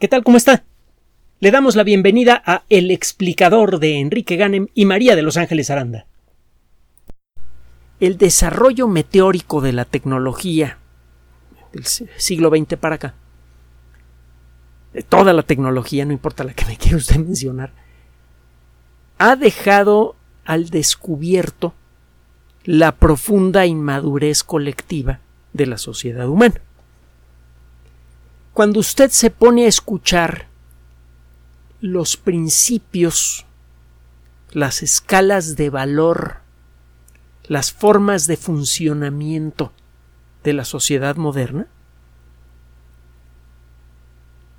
¿Qué tal? ¿Cómo está? Le damos la bienvenida a El explicador de Enrique Ganem y María de Los Ángeles Aranda. El desarrollo meteórico de la tecnología del siglo XX para acá, de toda la tecnología, no importa la que me quiera usted mencionar, ha dejado al descubierto la profunda inmadurez colectiva de la sociedad humana. Cuando usted se pone a escuchar los principios, las escalas de valor, las formas de funcionamiento de la sociedad moderna,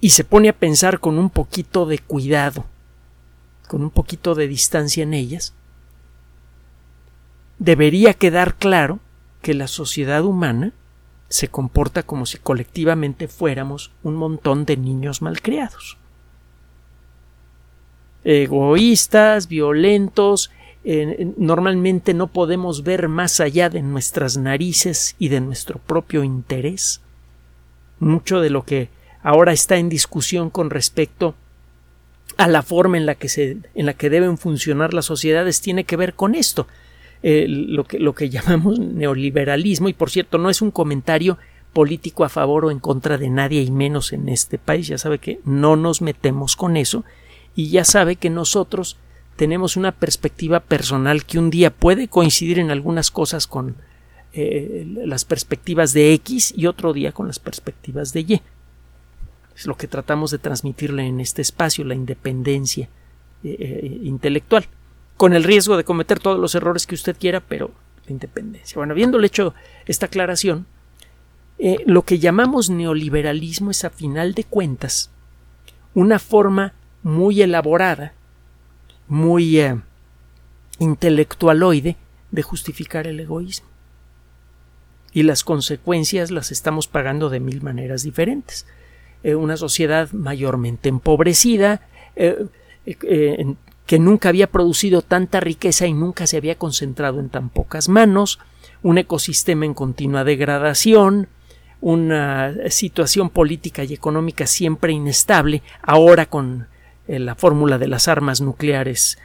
y se pone a pensar con un poquito de cuidado, con un poquito de distancia en ellas, debería quedar claro que la sociedad humana se comporta como si colectivamente fuéramos un montón de niños malcriados. Egoístas, violentos, normalmente no podemos ver más allá de nuestras narices y de nuestro propio interés. Mucho de lo que ahora está en discusión con respecto a la forma en la que se en la que deben funcionar las sociedades tiene que ver con esto. Eh, lo, que, lo que llamamos neoliberalismo, y por cierto, no es un comentario político a favor o en contra de nadie y menos en este país. Ya sabe que no nos metemos con eso y ya sabe que nosotros tenemos una perspectiva personal que un día puede coincidir en algunas cosas con eh, las perspectivas de X y otro día con las perspectivas de Y. Es lo que tratamos de transmitirle en este espacio, la independencia eh, intelectual con el riesgo de cometer todos los errores que usted quiera, pero la independencia. Bueno, habiéndole hecho esta aclaración, eh, lo que llamamos neoliberalismo es a final de cuentas una forma muy elaborada, muy eh, intelectualoide de justificar el egoísmo. Y las consecuencias las estamos pagando de mil maneras diferentes. Eh, una sociedad mayormente empobrecida, que nunca había producido tanta riqueza y nunca se había concentrado en tan pocas manos, un ecosistema en continua degradación, una situación política y económica siempre inestable, ahora con eh, la fórmula de las armas nucleares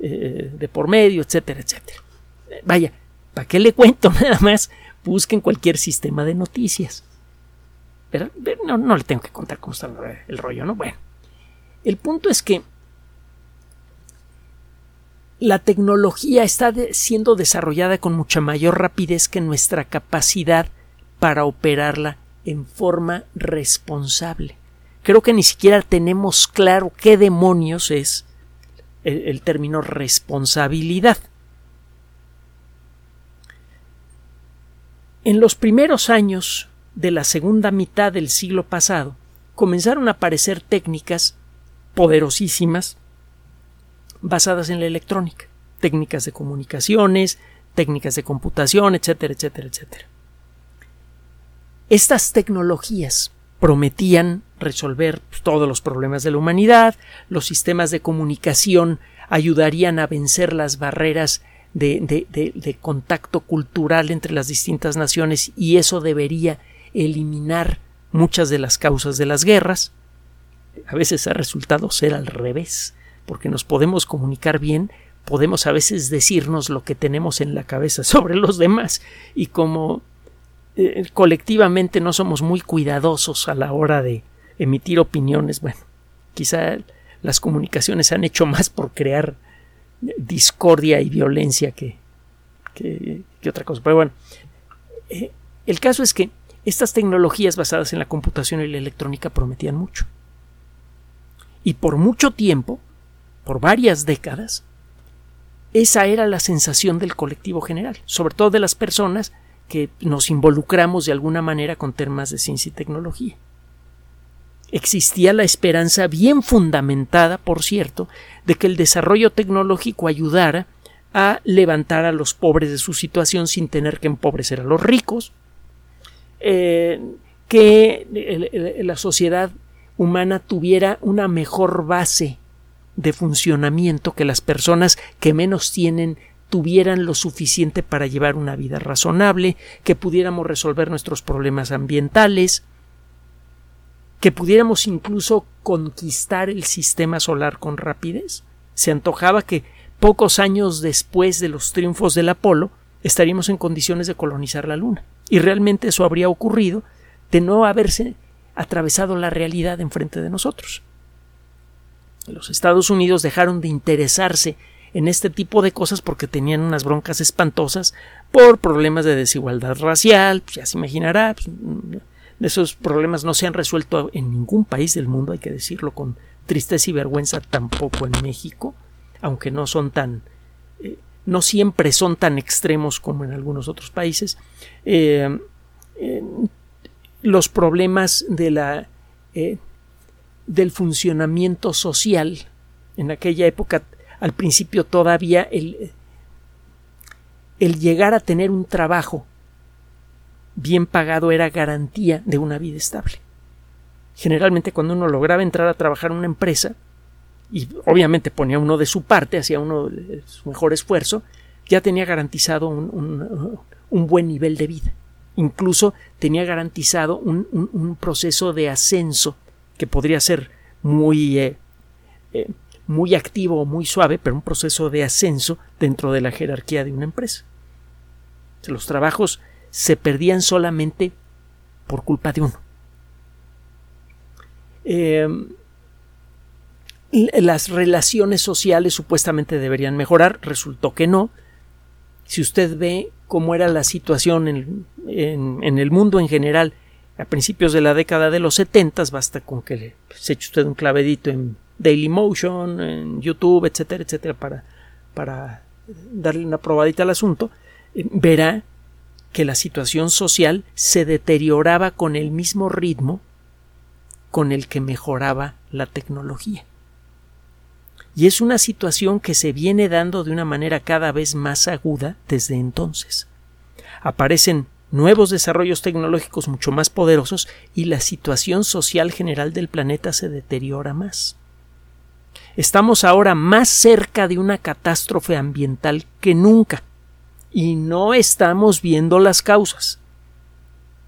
eh, de por medio, etcétera, etcétera. Vaya, ¿para qué le cuento nada más? Busquen cualquier sistema de noticias. Pero no, no le tengo que contar cómo está el rollo, ¿no? Bueno, el punto es que la tecnología está siendo desarrollada con mucha mayor rapidez que nuestra capacidad para operarla en forma responsable. Creo que ni siquiera tenemos claro qué demonios es el, término responsabilidad. En los primeros años de la segunda mitad del siglo pasado comenzaron a aparecer técnicas poderosísimas basadas en la electrónica, técnicas de comunicaciones, técnicas de computación, etcétera, etcétera, etcétera. Estas tecnologías prometían resolver todos los problemas de la humanidad, los sistemas de comunicación ayudarían a vencer las barreras de, de, de, contacto cultural entre las distintas naciones y eso debería eliminar muchas de las causas de las guerras. A veces ha resultado ser al revés porque nos podemos comunicar bien, podemos a veces decirnos lo que tenemos en la cabeza sobre los demás y como eh, colectivamente no somos muy cuidadosos a la hora de emitir opiniones, bueno, quizá las comunicaciones han hecho más por crear discordia y violencia que, que, otra cosa. Pero bueno, eh, el caso es que estas tecnologías basadas en la computación y la electrónica prometían mucho. Y por mucho tiempo por varias décadas, esa era la sensación del colectivo general, sobre todo de las personas que nos involucramos de alguna manera con temas de ciencia y tecnología. Existía la esperanza bien fundamentada, por cierto, de que el desarrollo tecnológico ayudara a levantar a los pobres de su situación sin tener que empobrecer a los ricos, eh, que la sociedad humana tuviera una mejor base de funcionamiento que las personas que menos tienen tuvieran lo suficiente para llevar una vida razonable, que pudiéramos resolver nuestros problemas ambientales, que pudiéramos incluso conquistar el sistema solar con rapidez. Se antojaba que pocos años después de los triunfos del Apolo estaríamos en condiciones de colonizar la Luna. Y realmente eso habría ocurrido de no haberse atravesado la realidad enfrente de nosotros. Los Estados Unidos dejaron de interesarse en este tipo de cosas porque tenían unas broncas espantosas por problemas de desigualdad racial, pues ya se imaginará, pues, esos problemas no se han resuelto en ningún país del mundo, hay que decirlo con tristeza y vergüenza, tampoco en México, aunque no son tan eh, no siempre son tan extremos como en algunos otros países. Eh, los problemas de la eh, del funcionamiento social en aquella época al principio todavía el, el llegar a tener un trabajo bien pagado era garantía de una vida estable. Generalmente cuando uno lograba entrar a trabajar en una empresa, y obviamente ponía uno de su parte, hacía uno su mejor esfuerzo, ya tenía garantizado un, un, buen nivel de vida. Incluso tenía garantizado un, un proceso de ascenso que podría ser muy, eh, eh, muy activo o muy suave, pero un proceso de ascenso dentro de la jerarquía de una empresa. Los trabajos se perdían solamente por culpa de uno. Eh, las relaciones sociales supuestamente deberían mejorar, resultó que no. Si usted ve cómo era la situación en, en, el mundo en general a principios de la década de los 70, basta con que se eche usted un clavedito en Dailymotion, en YouTube, etcétera, etcétera, para, para darle una probadita al asunto, eh, verá que la situación social se deterioraba con el mismo ritmo con el que mejoraba la tecnología. Y es una situación que se viene dando de una manera cada vez más aguda desde entonces. Aparecen nuevos desarrollos tecnológicos mucho más poderosos y la situación social general del planeta se deteriora más. Estamos ahora más cerca de una catástrofe ambiental que nunca y no estamos viendo las causas.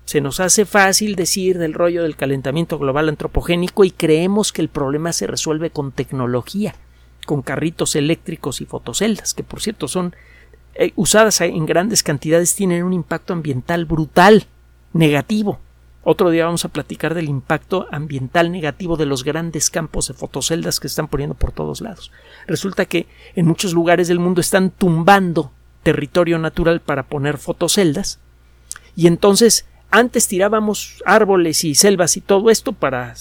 Se nos hace fácil decir del rollo del calentamiento global antropogénico y creemos que el problema se resuelve con tecnología con carritos eléctricos y fotoceldas, que por cierto son eh, usadas en grandes cantidades, tienen un impacto ambiental brutal, negativo. Otro día vamos a platicar del impacto ambiental negativo de los grandes campos de fotoceldas que están poniendo por todos lados. Resulta que en muchos lugares del mundo están tumbando territorio natural para poner fotoceldas y entonces antes tirábamos árboles y selvas y todo esto para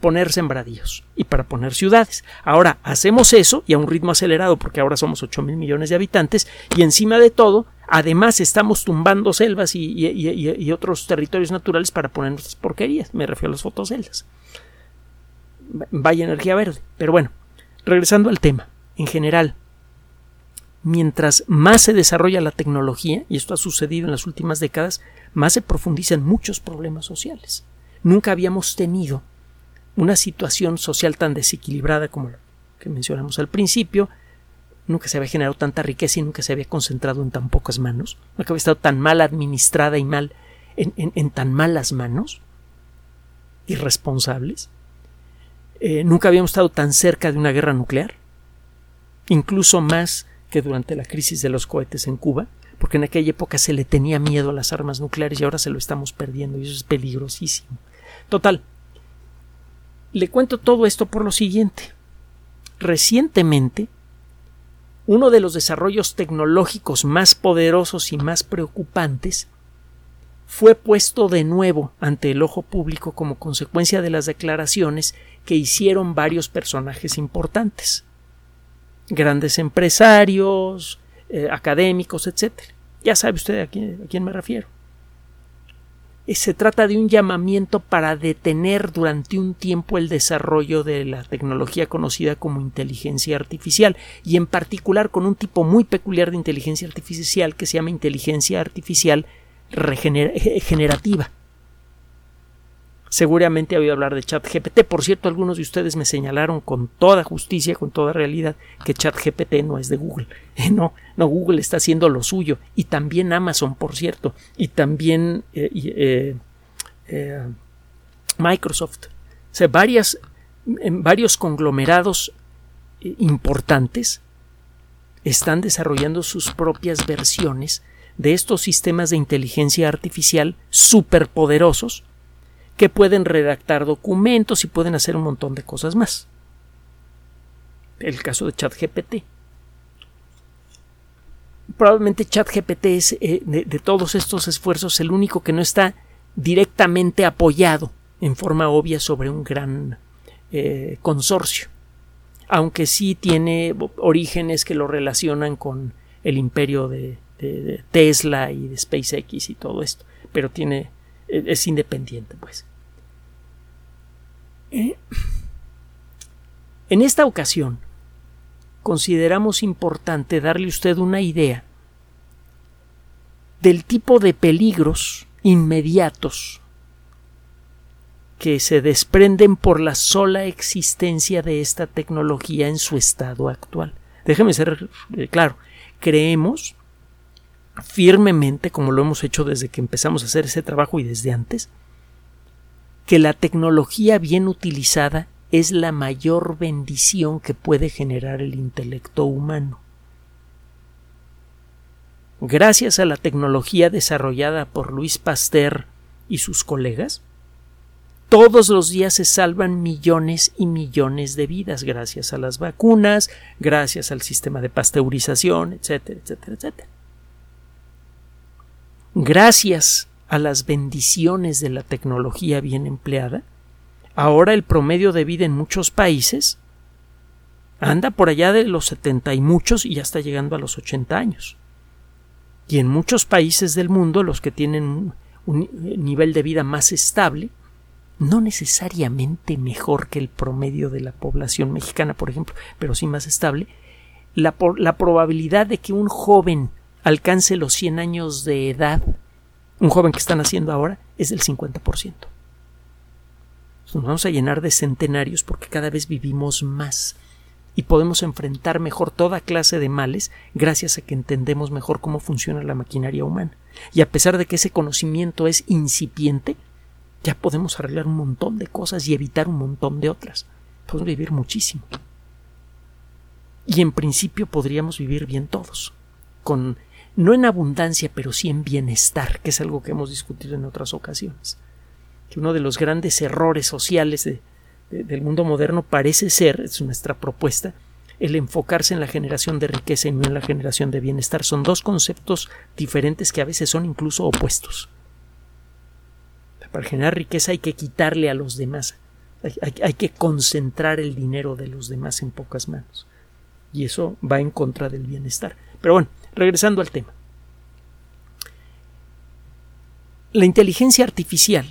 poner sembradíos y para poner ciudades. Ahora hacemos eso y a un ritmo acelerado porque ahora somos 8 mil millones de habitantes y encima de todo además estamos tumbando selvas y, otros territorios naturales para poner nuestras porquerías. Me refiero a las fotoceldas. Vaya energía verde. Pero bueno, regresando al tema. En general, mientras más se desarrolla la tecnología, y esto ha sucedido en las últimas décadas, más se profundizan muchos problemas sociales. Nunca habíamos tenido una situación social tan desequilibrada como la que mencionamos al principio, nunca se había generado tanta riqueza y nunca se había concentrado en tan pocas manos, nunca había estado tan mal administrada y mal en, tan malas manos, irresponsables. Eh, nunca habíamos estado tan cerca de una guerra nuclear, incluso más que durante la crisis de los cohetes en Cuba, porque en aquella época se le tenía miedo a las armas nucleares y ahora se lo estamos perdiendo y eso es peligrosísimo. Total, le cuento todo esto por lo siguiente. Recientemente, uno de los desarrollos tecnológicos más poderosos y más preocupantes fue puesto de nuevo ante el ojo público como consecuencia de las declaraciones que hicieron varios personajes importantes grandes empresarios, eh, académicos, etc. Ya sabe usted a quién, a quién me refiero. Eh, se trata de un llamamiento para detener durante un tiempo el desarrollo de la tecnología conocida como inteligencia artificial y en particular con un tipo muy peculiar de inteligencia artificial que se llama inteligencia artificial generativa Seguramente ha oído hablar de ChatGPT. Por cierto, algunos de ustedes me señalaron con toda justicia, con toda realidad, que ChatGPT no es de Google. no, no, Google está haciendo lo suyo. Y también Amazon, por cierto. Y también eh, eh, eh, Microsoft. O sea, varias, en varios conglomerados eh, importantes están desarrollando sus propias versiones de estos sistemas de inteligencia artificial superpoderosos que pueden redactar documentos y pueden hacer un montón de cosas más. El caso de ChatGPT. Probablemente ChatGPT es eh, de, todos estos esfuerzos el único que no está directamente apoyado en forma obvia sobre un gran eh, consorcio, aunque sí tiene orígenes que lo relacionan con el imperio de, de Tesla y de SpaceX y todo esto, pero tiene es independiente, pues. Eh, en esta ocasión, consideramos importante darle a usted una idea del tipo de peligros inmediatos que se desprenden por la sola existencia de esta tecnología en su estado actual. Déjeme ser eh, claro, creemos firmemente, como lo hemos hecho desde que empezamos a hacer ese trabajo y desde antes, que la tecnología bien utilizada es la mayor bendición que puede generar el intelecto humano. Gracias a la tecnología desarrollada por Luis Pasteur y sus colegas, todos los días se salvan millones y millones de vidas gracias a las vacunas, gracias al sistema de pasteurización, etcétera, etcétera, etcétera gracias a las bendiciones de la tecnología bien empleada, ahora el promedio de vida en muchos países anda por allá de los setenta y muchos y ya está llegando a los ochenta años. Y en muchos países del mundo, los que tienen un nivel de vida más estable, no necesariamente mejor que el promedio de la población mexicana, por ejemplo, pero sí más estable, la, la probabilidad de que un joven alcance los 100 años de edad, un joven que están haciendo ahora, es del 50%. Nos vamos a llenar de centenarios porque cada vez vivimos más y podemos enfrentar mejor toda clase de males gracias a que entendemos mejor cómo funciona la maquinaria humana. Y a pesar de que ese conocimiento es incipiente, ya podemos arreglar un montón de cosas y evitar un montón de otras. Podemos vivir muchísimo. Y en principio podríamos vivir bien todos, con no en abundancia, pero sí en bienestar, que es algo que hemos discutido en otras ocasiones. Que uno de los grandes errores sociales del mundo moderno parece ser, es nuestra propuesta, el enfocarse en la generación de riqueza y no en la generación de bienestar. Son dos conceptos diferentes que a veces son incluso opuestos. Para generar riqueza hay que quitarle a los demás, hay que concentrar el dinero de los demás en pocas manos. Y eso va en contra del bienestar. Pero bueno, regresando al tema. La inteligencia artificial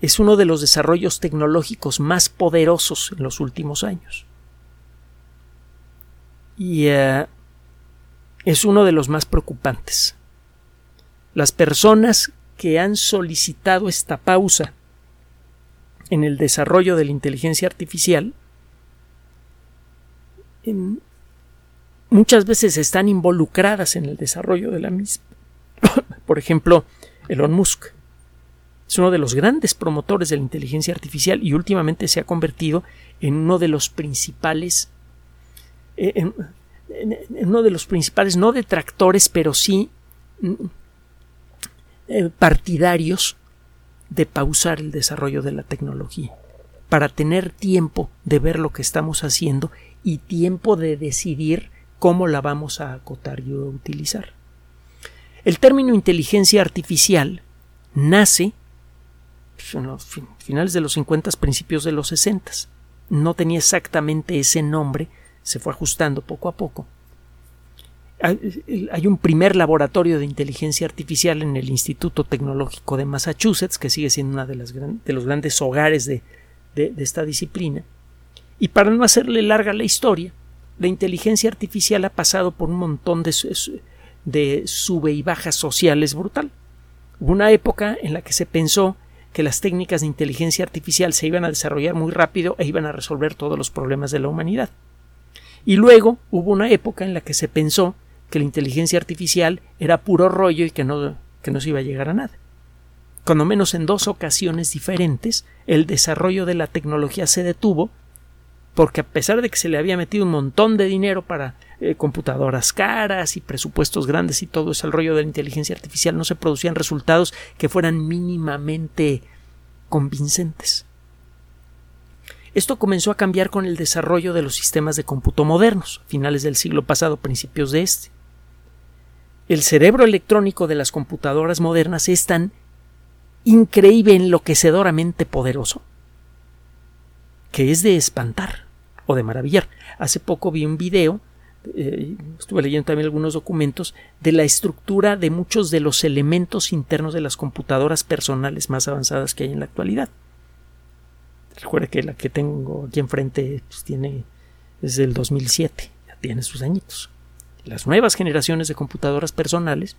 es uno de los desarrollos tecnológicos más poderosos en los últimos años. Y eh, es uno de los más preocupantes. Las personas que han solicitado esta pausa en el desarrollo de la inteligencia artificial muchas veces están involucradas en el desarrollo de la misma. Por ejemplo, Elon Musk es uno de los grandes promotores de la inteligencia artificial y últimamente se ha convertido en uno de los principales eh, en, uno de los principales no detractores pero sí mm, eh, partidarios de pausar el desarrollo de la tecnología para tener tiempo de ver lo que estamos haciendo y tiempo de decidir cómo la vamos a acotar y a utilizar. El término inteligencia artificial nace pues, en los finales de los 50, principios de los 60. No tenía exactamente ese nombre, se fue ajustando poco a poco. Hay un primer laboratorio de inteligencia artificial en el Instituto Tecnológico de Massachusetts, que sigue siendo uno de, los grandes hogares de esta disciplina. Y para no hacerle larga la historia, la inteligencia artificial ha pasado por un montón de, sube y bajas sociales brutal. Hubo una época en la que se pensó que las técnicas de inteligencia artificial se iban a desarrollar muy rápido e iban a resolver todos los problemas de la humanidad. Y luego hubo una época en la que se pensó que la inteligencia artificial era puro rollo y que no, que no se iba a llegar a nada. cuando menos en dos ocasiones diferentes, el desarrollo de la tecnología se detuvo porque a pesar de que se le había metido un montón de dinero para eh, computadoras caras y presupuestos grandes y todo ese rollo de la inteligencia artificial, no se producían resultados que fueran mínimamente convincentes. Esto comenzó a cambiar con el desarrollo de los sistemas de cómputo modernos, finales del siglo pasado, principios de este. El cerebro electrónico de las computadoras modernas es tan increíble, enloquecedoramente poderoso, que es de espantar o de maravillar. Hace poco vi un video, eh, estuve leyendo también algunos documentos, de la estructura de muchos de los elementos internos de las computadoras personales más avanzadas que hay en la actualidad. Recuerde que la que tengo aquí enfrente pues, tiene es del 2007, ya tiene sus añitos. Las nuevas generaciones de computadoras personales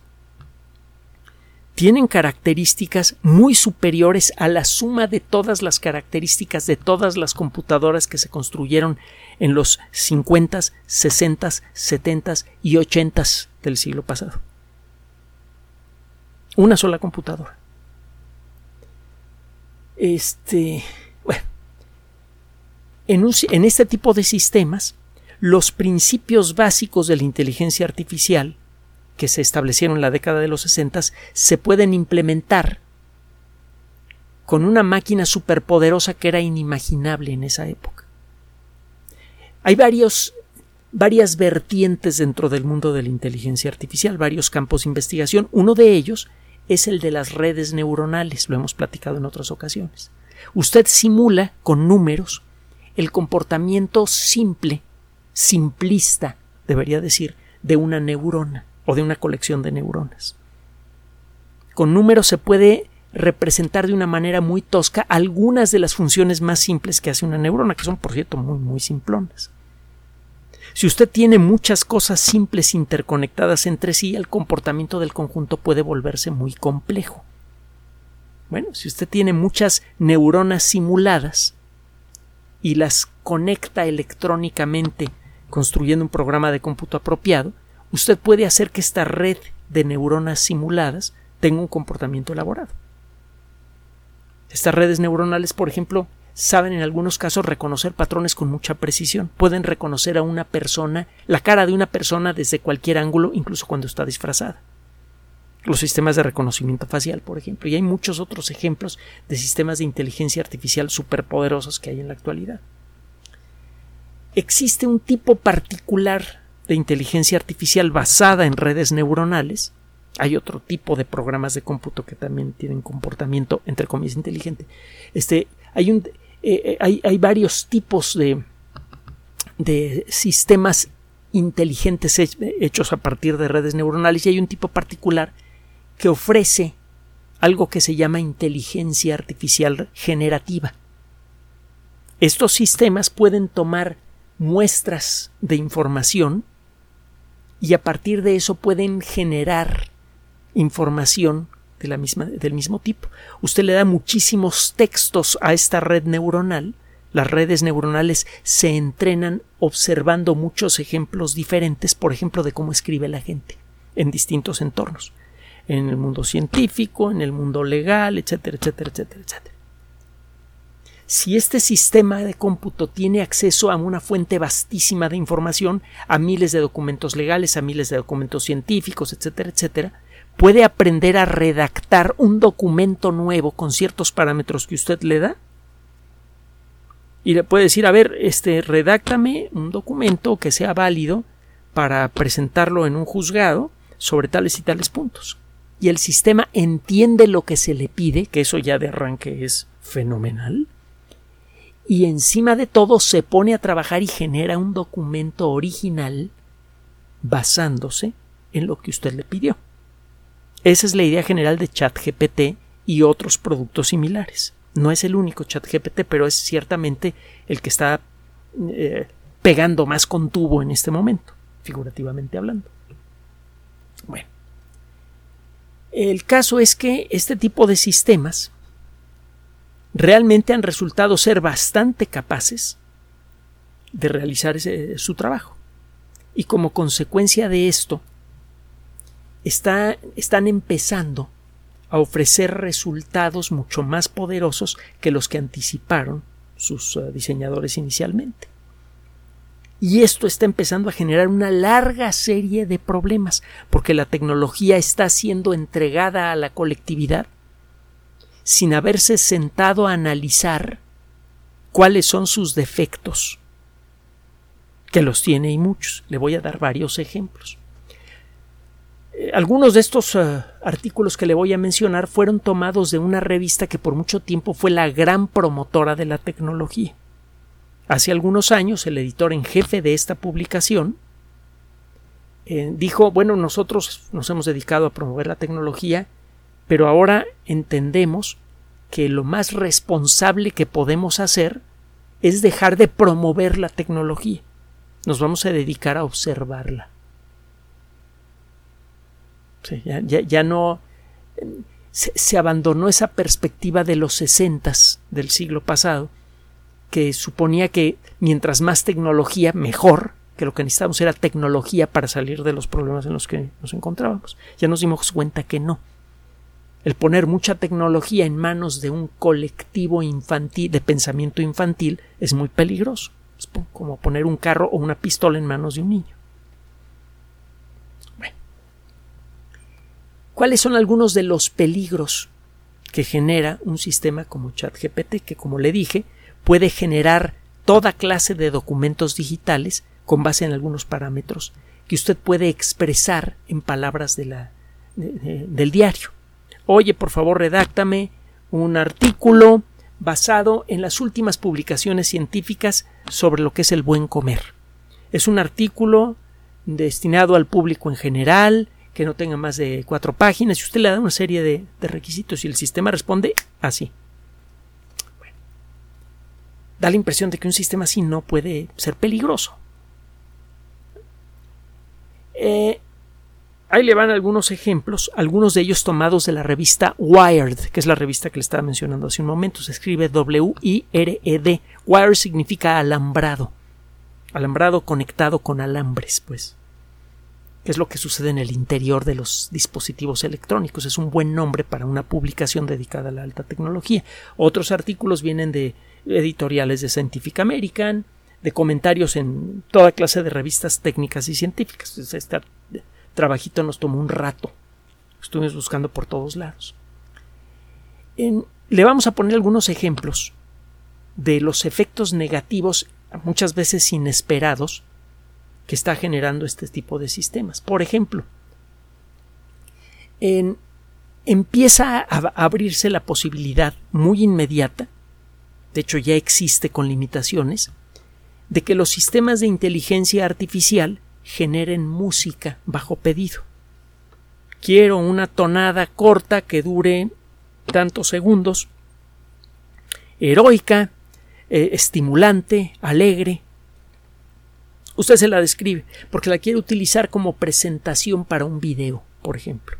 tienen características muy superiores a la suma de todas las características de todas las computadoras que se construyeron en los 50, 60, 70 y 80 del siglo pasado. Una sola computadora. Este, bueno, en, en este tipo de sistemas, los principios básicos de la inteligencia artificial que se establecieron en la década de los 60 se pueden implementar con una máquina superpoderosa que era inimaginable en esa época. Hay varios, varias vertientes dentro del mundo de la inteligencia artificial, varios campos de investigación. Uno de ellos es el de las redes neuronales, lo hemos platicado en otras ocasiones. Usted simula con números el comportamiento simple, simplista, debería decir, de una neurona o de una colección de neuronas. Con números se puede representar de una manera muy tosca algunas de las funciones más simples que hace una neurona, que son por cierto muy muy simplonas. Si usted tiene muchas cosas simples interconectadas entre sí, el comportamiento del conjunto puede volverse muy complejo. Bueno, si usted tiene muchas neuronas simuladas y las conecta electrónicamente construyendo un programa de cómputo apropiado, usted puede hacer que esta red de neuronas simuladas tenga un comportamiento elaborado. Estas redes neuronales, por ejemplo, saben en algunos casos reconocer patrones con mucha precisión. Pueden reconocer a una persona, la cara de una persona desde cualquier ángulo, incluso cuando está disfrazada. Los sistemas de reconocimiento facial, por ejemplo, y hay muchos otros ejemplos de sistemas de inteligencia artificial superpoderosos que hay en la actualidad. Existe un tipo particular de inteligencia artificial basada en redes neuronales. Hay otro tipo de programas de cómputo que también tienen comportamiento, entre comillas, inteligente. Este, hay, un, eh, eh, hay, varios tipos de, de sistemas inteligentes hechos a partir de redes neuronales y hay un tipo particular que ofrece algo que se llama inteligencia artificial generativa. Estos sistemas pueden tomar muestras de información y a partir de eso pueden generar información de la misma, del mismo tipo. Usted le da muchísimos textos a esta red neuronal. Las redes neuronales se entrenan observando muchos ejemplos diferentes, por ejemplo, de cómo escribe la gente en distintos entornos, en el mundo científico, en el mundo legal, etcétera, etcétera, etcétera, etcétera si este sistema de cómputo tiene acceso a una fuente vastísima de información, a miles de documentos legales, a miles de documentos científicos, etcétera, etcétera, puede aprender a redactar un documento nuevo con ciertos parámetros que usted le da y le puede decir, a ver, este, redáctame un documento que sea válido para presentarlo en un juzgado sobre tales y tales puntos. Y el sistema entiende lo que se le pide, que eso ya de arranque es fenomenal, y encima de todo se pone a trabajar y genera un documento original basándose en lo que usted le pidió. Esa es la idea general de ChatGPT y otros productos similares. No es el único ChatGPT, pero es ciertamente el que está eh, pegando más con tubo en este momento, figurativamente hablando. Bueno, el caso es que este tipo de sistemas realmente han resultado ser bastante capaces de realizar su trabajo. Y como consecuencia de esto, están empezando a ofrecer resultados mucho más poderosos que los que anticiparon sus uh, diseñadores inicialmente. Y esto está empezando a generar una larga serie de problemas, porque la tecnología está siendo entregada a la colectividad sin haberse sentado a analizar cuáles son sus defectos, que los tiene y muchos. Le voy a dar varios ejemplos. Eh, algunos de estos uh, artículos que le voy a mencionar fueron tomados de una revista que por mucho tiempo fue la gran promotora de la tecnología. Hace algunos años el editor en jefe de esta publicación eh, dijo, bueno, nosotros nos hemos dedicado a promover la tecnología, pero ahora entendemos que lo más responsable que podemos hacer es dejar de promover la tecnología. Nos vamos a dedicar a observarla. ya, no se, se, abandonó esa perspectiva de los sesentas del siglo pasado que suponía que mientras más tecnología, mejor, que lo que necesitábamos era tecnología para salir de los problemas en los que nos encontrábamos. Ya nos dimos cuenta que no. El poner mucha tecnología en manos de un colectivo infantil, de pensamiento infantil, es muy peligroso. Es como poner un carro o una pistola en manos de un niño. Bueno. ¿Cuáles son algunos de los peligros que genera un sistema como ChatGPT, que como le dije, puede generar toda clase de documentos digitales con base en algunos parámetros que usted puede expresar en palabras de la, del diario. Oye, por favor, redáctame un artículo basado en las últimas publicaciones científicas sobre lo que es el buen comer. Es un artículo destinado al público en general, que no tenga más de cuatro páginas, y usted le da una serie de, requisitos y el sistema responde así da la impresión de que un sistema así no puede ser peligroso. Eh, ahí le van algunos ejemplos, algunos de ellos tomados de la revista Wired, que es la revista que le estaba mencionando hace un momento. Se escribe W-I-R-E-D. Wired significa alambrado. Alambrado conectado con alambres, pues. ¿Qué es lo que sucede en el interior de los dispositivos electrónicos? Es un buen nombre para una publicación dedicada a la alta tecnología. Otros artículos vienen de editoriales de Scientific American, de comentarios en toda clase de revistas técnicas y científicas. Este trabajito nos tomó un rato. Estuvimos buscando por todos lados. le vamos a poner algunos ejemplos de los efectos negativos, muchas veces inesperados, que está generando este tipo de sistemas. Por ejemplo, empieza a abrirse la posibilidad muy inmediata de hecho ya existe con limitaciones, de que los sistemas de inteligencia artificial generen música bajo pedido. Quiero una tonada corta que dure tantos segundos, heroica, eh, estimulante, alegre. Usted se la describe porque la quiere utilizar como presentación para un video, por ejemplo.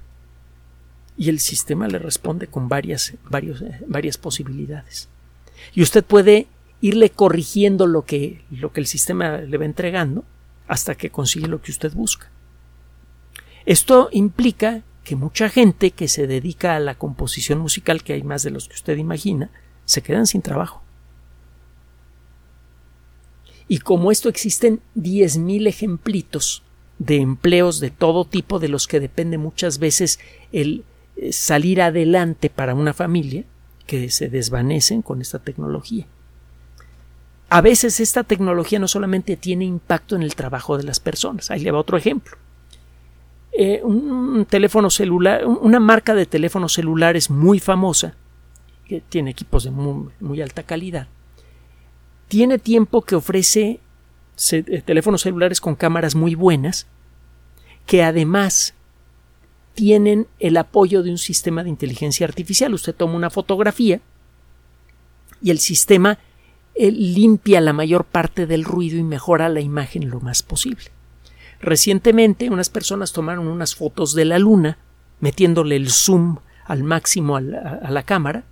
Y el sistema le responde con varias, eh, varias posibilidades y usted puede irle corrigiendo lo que, lo que el sistema le va entregando hasta que consigue lo que usted busca. Esto implica que mucha gente que se dedica a la composición musical, que hay más de los que usted imagina, se quedan sin trabajo. Y como esto existen 10.000 ejemplitos de empleos de todo tipo de los que depende muchas veces el eh, salir adelante para una familia, que se desvanecen con esta tecnología. A veces esta tecnología no solamente tiene impacto en el trabajo de las personas. Ahí le va otro ejemplo. Eh, un teléfono celular, una marca de teléfonos celulares muy famosa, que tiene equipos de muy, alta calidad, tiene tiempo que ofrece eh, teléfonos celulares con cámaras muy buenas, que además tienen el apoyo de un sistema de inteligencia artificial. Usted toma una fotografía y el sistema eh, limpia la mayor parte del ruido y mejora la imagen lo más posible. Recientemente unas personas tomaron unas fotos de la luna metiéndole el zoom al máximo a la, cámara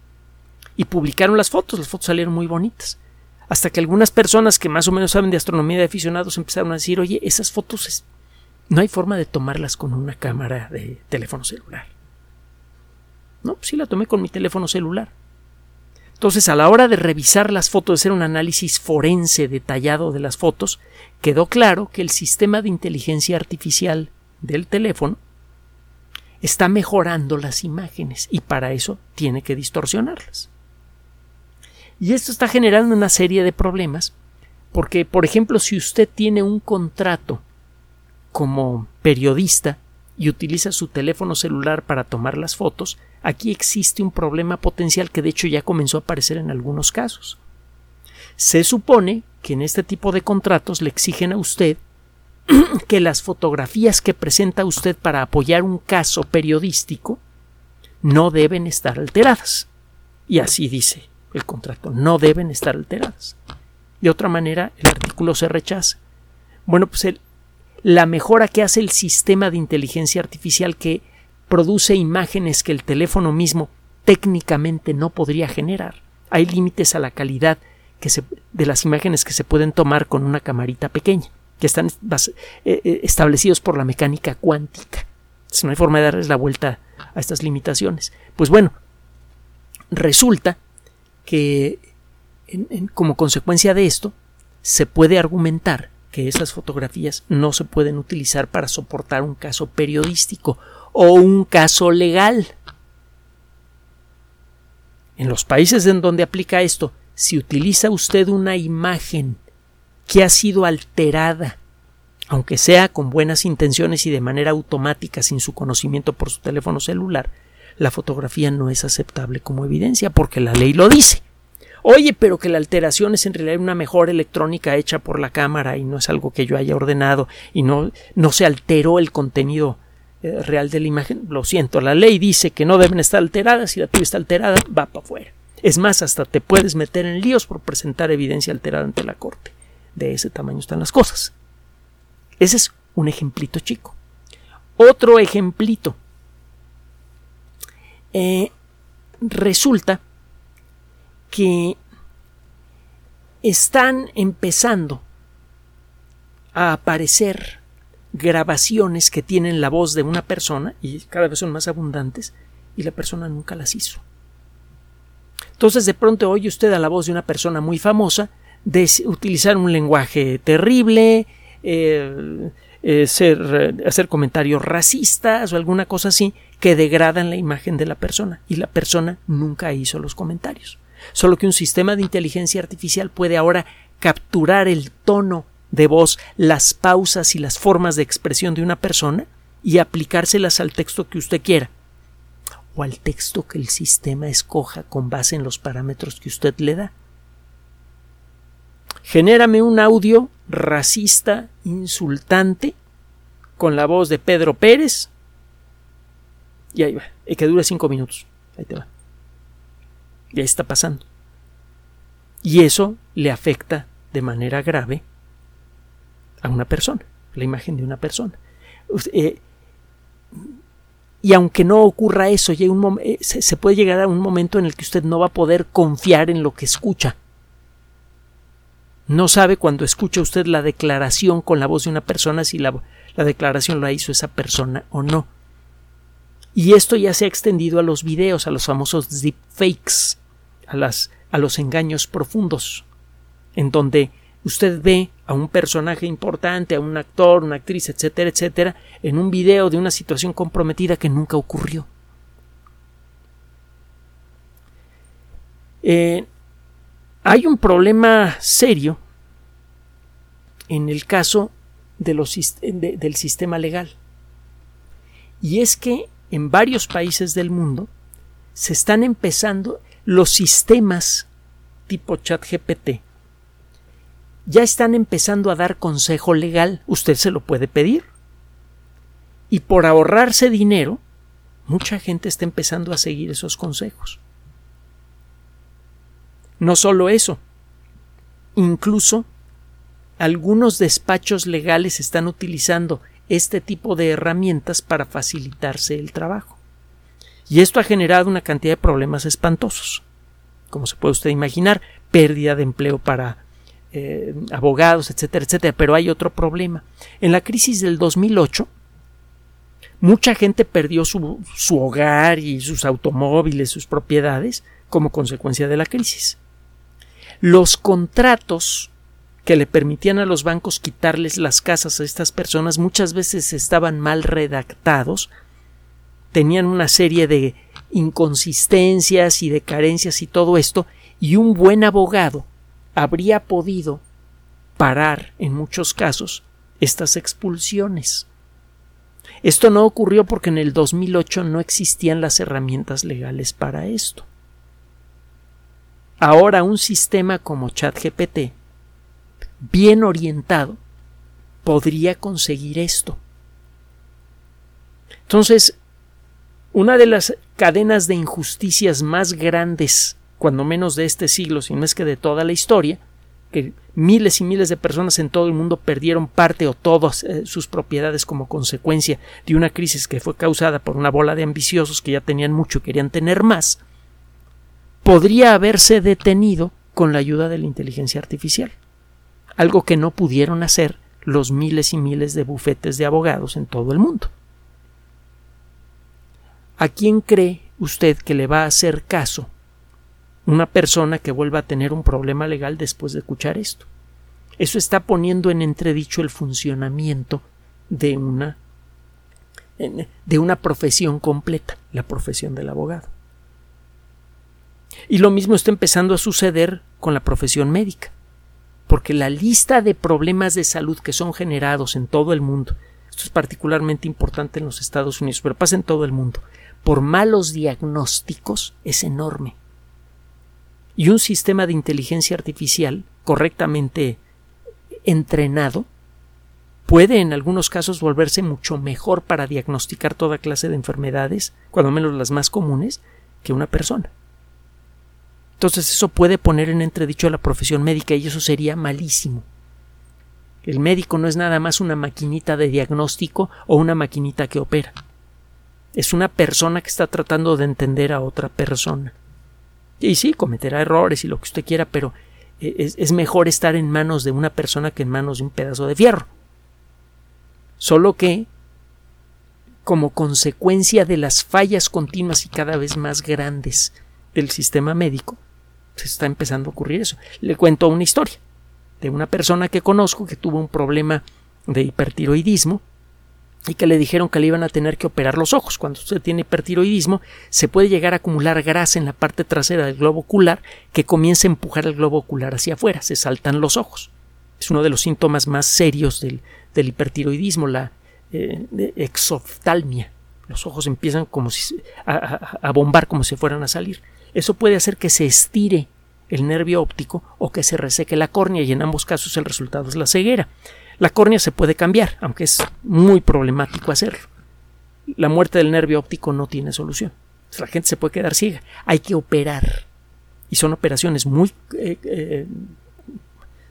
y publicaron las fotos. Las fotos salieron muy bonitas. Hasta que algunas personas que más o menos saben de astronomía de aficionados empezaron a decir, oye, esas fotos no hay forma de tomarlas con una cámara de teléfono celular. No, pues sí la tomé con mi teléfono celular. Entonces, a la hora de revisar las fotos, de hacer un análisis forense detallado de las fotos, quedó claro que el sistema de inteligencia artificial del teléfono está mejorando las imágenes y para eso tiene que distorsionarlas. Y esto está generando una serie de problemas porque, por ejemplo, si usted tiene un contrato como periodista y utiliza su teléfono celular para tomar las fotos, aquí existe un problema potencial que de hecho ya comenzó a aparecer en algunos casos. Se supone que en este tipo de contratos le exigen a usted que las fotografías que presenta usted para apoyar un caso periodístico no deben estar alteradas. Y así dice el contrato, no deben estar alteradas. De otra manera, el artículo se rechaza. Bueno, pues el, la mejora que hace el sistema de inteligencia artificial que produce imágenes que el teléfono mismo técnicamente no podría generar. Hay límites a la calidad de las imágenes que se pueden tomar con una camarita pequeña, que están eh, eh, establecidos por la mecánica cuántica. no hay forma de darles la vuelta a estas limitaciones. Pues bueno, resulta que como consecuencia de esto, se puede argumentar que esas fotografías no se pueden utilizar para soportar un caso periodístico o un caso legal. En los países en donde aplica esto, si utiliza usted una imagen que ha sido alterada, aunque sea con buenas intenciones y de manera automática sin su conocimiento por su teléfono celular, la fotografía no es aceptable como evidencia porque la ley lo dice. Oye, pero que la alteración es en realidad una mejor electrónica hecha por la cámara y no es algo que yo haya ordenado y no, no se alteró el contenido eh, real de la imagen. Lo siento, la ley dice que no deben estar alteradas. Si la tuya está alterada, va para afuera. Es más, hasta te puedes meter en líos por presentar evidencia alterada ante la corte. De ese tamaño están las cosas. Ese es un ejemplito chico. Otro ejemplito. Eh, resulta que están empezando a aparecer grabaciones que tienen la voz de una persona y cada vez son más abundantes y la persona nunca las hizo. Entonces de pronto oye usted a la voz de una persona muy famosa de utilizar un lenguaje terrible, eh, eh, hacer comentarios racistas o alguna cosa así que degradan la imagen de la persona y la persona nunca hizo los comentarios solo que un sistema de inteligencia artificial puede ahora capturar el tono de voz, las pausas y las formas de expresión de una persona y aplicárselas al texto que usted quiera o al texto que el sistema escoja con base en los parámetros que usted le da. Genérame un audio racista, insultante, con la voz de Pedro Pérez, y ahí va, y que dure cinco minutos. Ahí te va. Ya está pasando. Y eso le afecta de manera grave a una persona, la imagen de una persona. Eh, y aunque no ocurra eso, un eh, se, puede llegar a un momento en el que usted no va a poder confiar en lo que escucha. No sabe cuando escucha usted la declaración con la voz de una persona si la, la declaración la hizo esa persona o no. Y esto ya se ha extendido a los videos, a los famosos deepfakes, a, a los engaños profundos, en donde usted ve a un personaje importante, a un actor, una actriz, etcétera, etcétera, en un video de una situación comprometida que nunca ocurrió. Eh, hay un problema serio en el caso del sistema legal. Y es que en varios países del mundo se están empezando los sistemas tipo ChatGPT ya están empezando a dar consejo legal. Usted se lo puede pedir. Y por ahorrarse dinero, mucha gente está empezando a seguir esos consejos. No solo eso, incluso algunos despachos legales están utilizando este tipo de herramientas para facilitarse el trabajo. Y esto ha generado una cantidad de problemas espantosos. Como se puede usted imaginar, pérdida de empleo para eh, abogados, etcétera, etcétera. Pero hay otro problema. En la crisis del 2008, Mucha gente perdió su, su hogar y sus automóviles, sus propiedades, como consecuencia de la crisis. Los contratos que le permitían a los bancos quitarles las casas a estas personas muchas veces estaban mal redactados, tenían una serie de inconsistencias y de carencias y todo esto, y un buen abogado habría podido parar en muchos casos estas expulsiones. Esto no ocurrió porque en el 2008 no existían las herramientas legales para esto. Ahora un sistema como ChatGPT, bien orientado, podría conseguir esto. Entonces, una de las cadenas de injusticias más grandes, cuando menos de este siglo, si no es que de toda la historia, que miles y miles de personas en todo el mundo perdieron parte o todas eh, sus propiedades como consecuencia de una crisis que fue causada por una bola de ambiciosos que ya tenían mucho y querían tener más, podría haberse detenido con la ayuda de la inteligencia artificial, algo que no pudieron hacer los miles y miles de bufetes de abogados en todo el mundo. ¿A quién cree usted que le va a hacer caso una persona que vuelva a tener un problema legal después de escuchar esto. Eso está poniendo en entredicho el funcionamiento de una de una profesión completa, la profesión del abogado. Y lo mismo está empezando a suceder con la profesión médica, porque la lista de problemas de salud que son generados en todo el mundo, esto es particularmente importante en los Estados Unidos, pero pasa en todo el mundo, por malos diagnósticos es enorme y un sistema de inteligencia artificial correctamente entrenado puede en algunos casos volverse mucho mejor para diagnosticar toda clase de enfermedades, cuando menos las más comunes, que una persona. Entonces eso puede poner en entredicho a la profesión médica y eso sería malísimo. El médico no es nada más una maquinita de diagnóstico o una maquinita que opera. Es una persona que está tratando de entender a otra persona. Y sí, cometerá errores y lo que usted quiera, pero eh, es, mejor estar en manos de una persona que en manos de un pedazo de fierro. Solo que, como consecuencia de las fallas continuas y cada vez más grandes del sistema médico, está empezando a ocurrir eso. Le cuento una historia de una persona que conozco que tuvo un problema de hipertiroidismo y que le dijeron que le iban a tener que operar los ojos. Cuando usted tiene hipertiroidismo, se puede llegar a acumular grasa en la parte trasera del globo ocular que comienza a empujar el globo ocular hacia afuera, se saltan los ojos. Es uno de los síntomas más serios del, hipertiroidismo, la eh, exoftalmia. Los ojos empiezan como a bombar como si fueran a salir. Eso puede hacer que se estire el nervio óptico o que se reseque la córnea y en ambos casos el resultado es la ceguera. La córnea se puede cambiar, aunque es muy problemático hacerlo. La muerte del nervio óptico no tiene solución. La gente se puede quedar ciega. Hay que operar. Y son operaciones muy eh, eh,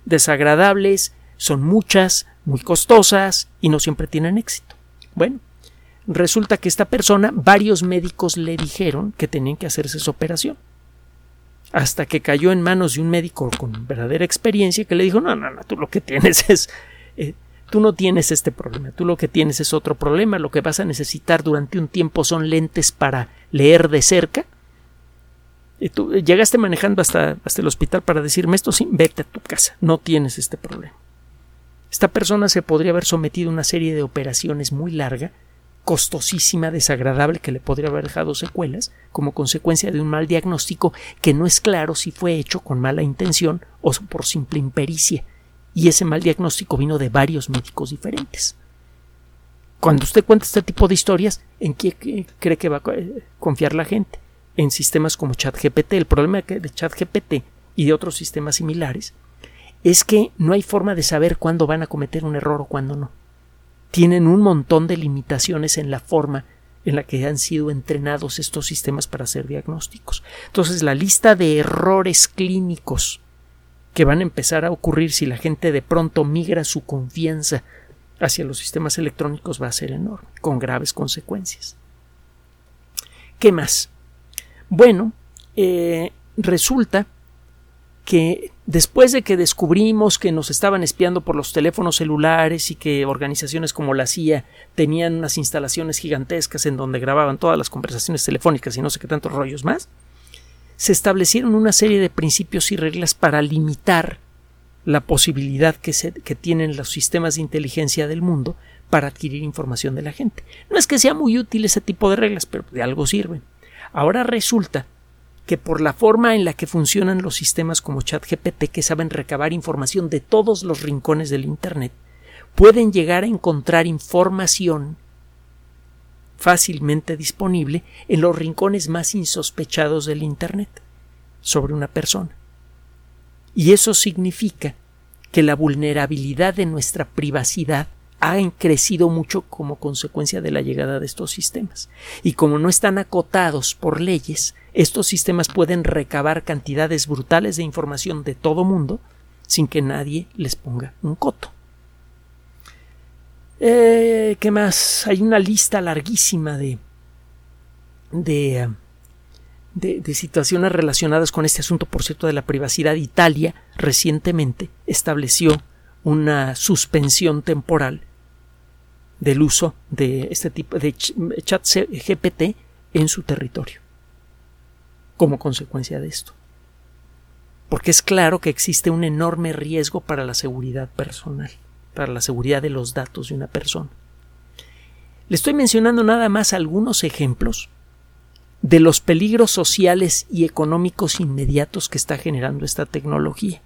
desagradables, son muchas, muy costosas y no siempre tienen éxito. Bueno, resulta que esta persona, varios médicos le dijeron que tenían que hacerse esa operación. Hasta que cayó en manos de un médico con verdadera experiencia que le dijo, no, no, no, tú lo que tienes es eh, tú no tienes este problema, tú lo que tienes es otro problema, lo que vas a necesitar durante un tiempo son lentes para leer de cerca. Y tú llegaste manejando hasta, hasta el hospital para decirme esto, sí, vete a tu casa, no tienes este problema. Esta persona se podría haber sometido a una serie de operaciones muy larga, costosísima, desagradable, que le podría haber dejado secuelas, como consecuencia de un mal diagnóstico que no es claro si fue hecho con mala intención o por simple impericia y ese mal diagnóstico vino de varios médicos diferentes. Cuando usted cuenta este tipo de historias, ¿en qué cree que va a confiar la gente? En sistemas como ChatGPT. El problema de ChatGPT y de otros sistemas similares es que no hay forma de saber cuándo van a cometer un error o cuándo no. Tienen un montón de limitaciones en la forma en la que han sido entrenados estos sistemas para hacer diagnósticos. Entonces, la lista de errores clínicos que van a empezar a ocurrir si la gente de pronto migra su confianza hacia los sistemas electrónicos va a ser enorme, con graves consecuencias. ¿Qué más? Bueno, eh, resulta que después de que descubrimos que nos estaban espiando por los teléfonos celulares y que organizaciones como la CIA tenían unas instalaciones gigantescas en donde grababan todas las conversaciones telefónicas y no sé qué tantos rollos más, se establecieron una serie de principios y reglas para limitar la posibilidad que, se, que tienen los sistemas de inteligencia del mundo para adquirir información de la gente. No es que sea muy útil ese tipo de reglas, pero de algo sirven. Ahora resulta que por la forma en la que funcionan los sistemas como ChatGPT que saben recabar información de todos los rincones del Internet, pueden llegar a encontrar información fácilmente disponible en los rincones más insospechados del Internet sobre una persona. Y eso significa que la vulnerabilidad de nuestra privacidad ha crecido mucho como consecuencia de la llegada de estos sistemas. Y como no están acotados por leyes, estos sistemas pueden recabar cantidades brutales de información de todo mundo sin que nadie les ponga un coto. Eh, ¿Qué más? Hay una lista larguísima de, de, de, situaciones relacionadas con este asunto, por cierto, de la privacidad. Italia recientemente estableció una suspensión temporal del uso de este tipo de chat GPT en su territorio como consecuencia de esto. Porque es claro que existe un enorme riesgo para la seguridad personal, para la seguridad de los datos de una persona. Le estoy mencionando nada más algunos ejemplos de los peligros sociales y económicos inmediatos que está generando esta tecnología.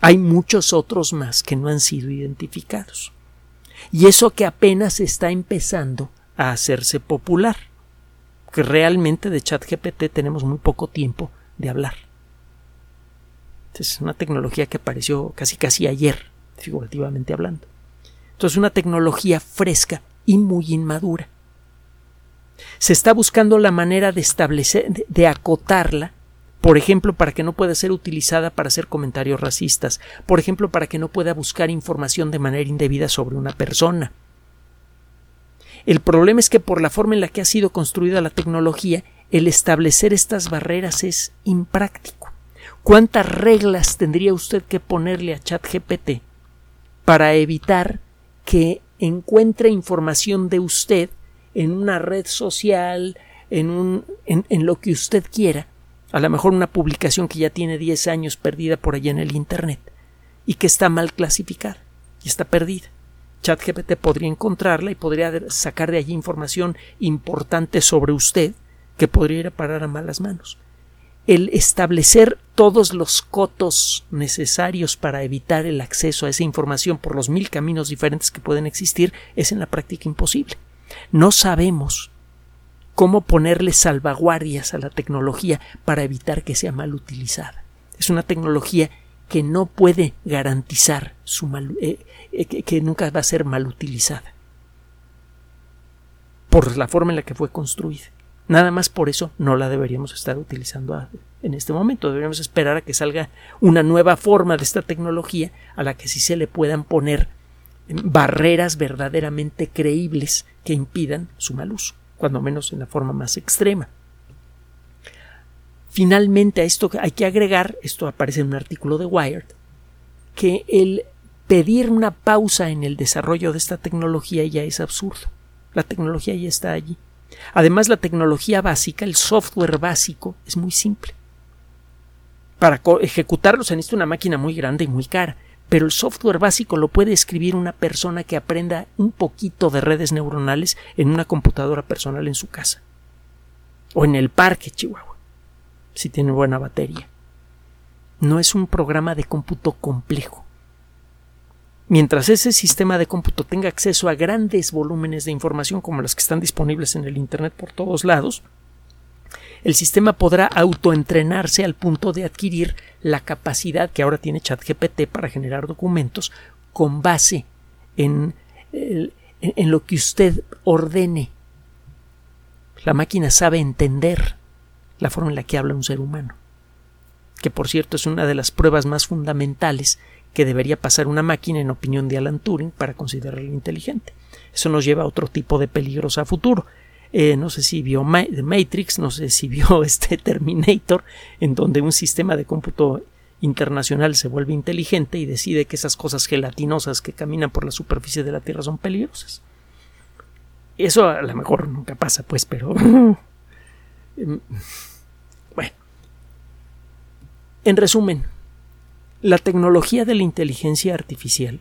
Hay muchos otros más que no han sido identificados. Y eso que apenas está empezando a hacerse popular. Que realmente de ChatGPT tenemos muy poco tiempo de hablar. Es una tecnología que apareció casi casi ayer, figurativamente hablando. Entonces, una tecnología fresca y muy inmadura. Se está buscando la manera de establecer, de acotarla por ejemplo, para que no pueda ser utilizada para hacer comentarios racistas, por ejemplo, para que no pueda buscar información de manera indebida sobre una persona. El problema es que por la forma en la que ha sido construida la tecnología, el establecer estas barreras es impráctico. ¿Cuántas reglas tendría usted que ponerle a ChatGPT para evitar que encuentre información de usted en una red social, en, un, en, en lo que usted quiera, a lo mejor una publicación que ya tiene 10 años perdida por allá en el Internet y que está mal clasificada y está perdida. ChatGPT podría encontrarla y podría sacar de allí información importante sobre usted que podría ir a parar a malas manos. El establecer todos los cotos necesarios para evitar el acceso a esa información por los mil caminos diferentes que pueden existir es en la práctica imposible. No sabemos cómo ponerle salvaguardias a la tecnología para evitar que sea mal utilizada. Es una tecnología que no puede garantizar su mal, eh, eh, que, nunca va a ser mal utilizada por la forma en la que fue construida. Nada más por eso no la deberíamos estar utilizando en este momento. Deberíamos esperar a que salga una nueva forma de esta tecnología a la que sí se le puedan poner barreras verdaderamente creíbles que impidan su mal uso cuando menos en la forma más extrema. Finalmente a esto hay que agregar, esto aparece en un artículo de Wired, que el pedir una pausa en el desarrollo de esta tecnología ya es absurdo. La tecnología ya está allí. Además, la tecnología básica, el software básico, es muy simple. Para ejecutarlo se necesita una máquina muy grande y muy cara pero el software básico lo puede escribir una persona que aprenda un poquito de redes neuronales en una computadora personal en su casa o en el parque Chihuahua, si tiene buena batería. No es un programa de cómputo complejo. Mientras ese sistema de cómputo tenga acceso a grandes volúmenes de información como las que están disponibles en el Internet por todos lados, el sistema podrá autoentrenarse al punto de adquirir la capacidad que ahora tiene ChatGPT para generar documentos con base en, lo que usted ordene. La máquina sabe entender la forma en la que habla un ser humano, que por cierto es una de las pruebas más fundamentales que debería pasar una máquina en opinión de Alan Turing para considerarla inteligente. Eso nos lleva a otro tipo de peligros a futuro. Eh, no sé si vio Matrix, no sé si vio este Terminator, en donde un sistema de cómputo internacional se vuelve inteligente y decide que esas cosas gelatinosas que caminan por la superficie de la Tierra son peligrosas. Eso a lo mejor nunca pasa, pues, pero... Em, bueno. En resumen, la tecnología de la inteligencia artificial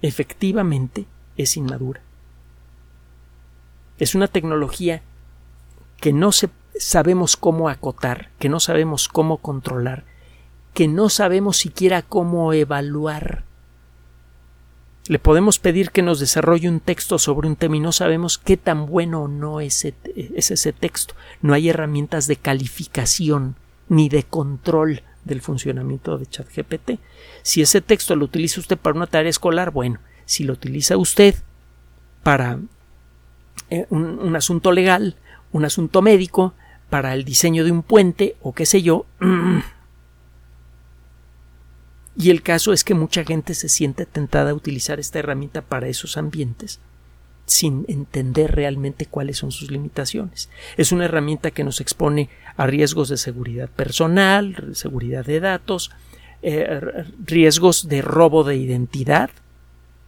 efectivamente es inmadura. Es una tecnología que no sabemos cómo acotar, que no sabemos cómo controlar, que no sabemos siquiera cómo evaluar. Le podemos pedir que nos desarrolle un texto sobre un tema y no sabemos qué tan bueno o no es ese, texto. No hay herramientas de calificación ni de control del funcionamiento de ChatGPT. Si ese texto lo utiliza usted para una tarea escolar, bueno, si lo utiliza usted para eh, un asunto legal, un asunto médico, para el diseño de un puente o qué sé yo, Y el caso es que mucha gente se siente tentada a utilizar esta herramienta para esos ambientes sin entender realmente cuáles son sus limitaciones. Es una herramienta que nos expone a riesgos de seguridad personal, seguridad de datos, eh, riesgos de robo de identidad.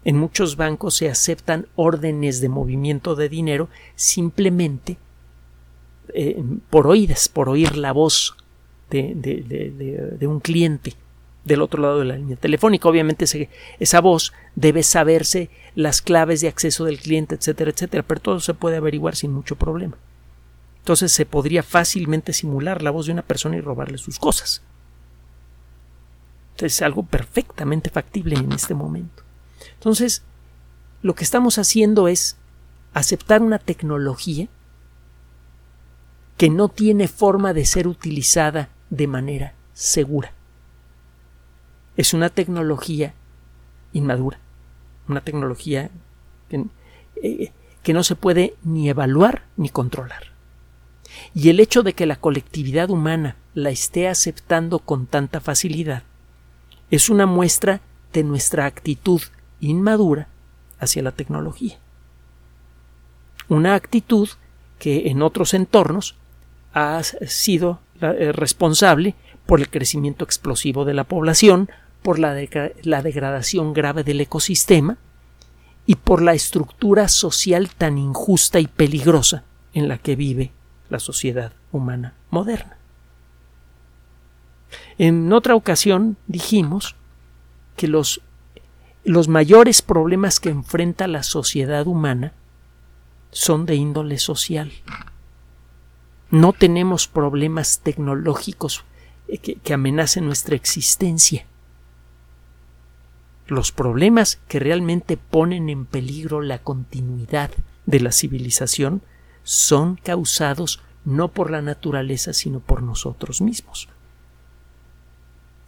En muchos bancos se aceptan órdenes de movimiento de dinero simplemente eh, por oídas, por oír la voz de un cliente del otro lado de la línea telefónica. Obviamente esa voz debe saberse las claves de acceso del cliente, etcétera, etcétera, pero todo se puede averiguar sin mucho problema. Entonces se podría fácilmente simular la voz de una persona y robarle sus cosas. es algo perfectamente factible en este momento. Entonces, lo que estamos haciendo es aceptar una tecnología que no tiene forma de ser utilizada de manera segura es una tecnología inmadura, una tecnología eh, que, no se puede ni evaluar ni controlar. Y el hecho de que la colectividad humana la esté aceptando con tanta facilidad es una muestra de nuestra actitud inmadura hacia la tecnología. Una actitud que en otros entornos ha sido eh, responsable por el crecimiento explosivo de la población, por la, la degradación grave del ecosistema y por la estructura social tan injusta y peligrosa en la que vive la sociedad humana moderna. En otra ocasión dijimos que los, los mayores problemas que enfrenta la sociedad humana son de índole social. No tenemos problemas tecnológicos que, que amenacen nuestra existencia los problemas que realmente ponen en peligro la continuidad de la civilización son causados no por la naturaleza sino por nosotros mismos.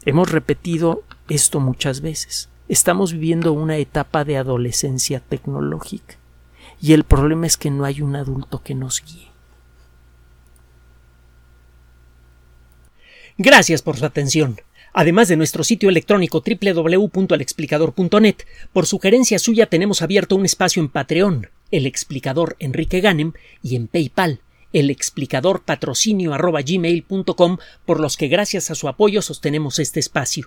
Hemos repetido esto muchas veces. Estamos viviendo una etapa de adolescencia tecnológica y el problema es que no hay un adulto que nos guíe. Gracias por su atención además de nuestro sitio electrónico www.alexplicador.net. Por sugerencia suya tenemos abierto un espacio en Patreon, el explicador Enrique Ganem, y en PayPal, el explicador patrocinio por los que gracias a su apoyo sostenemos este espacio.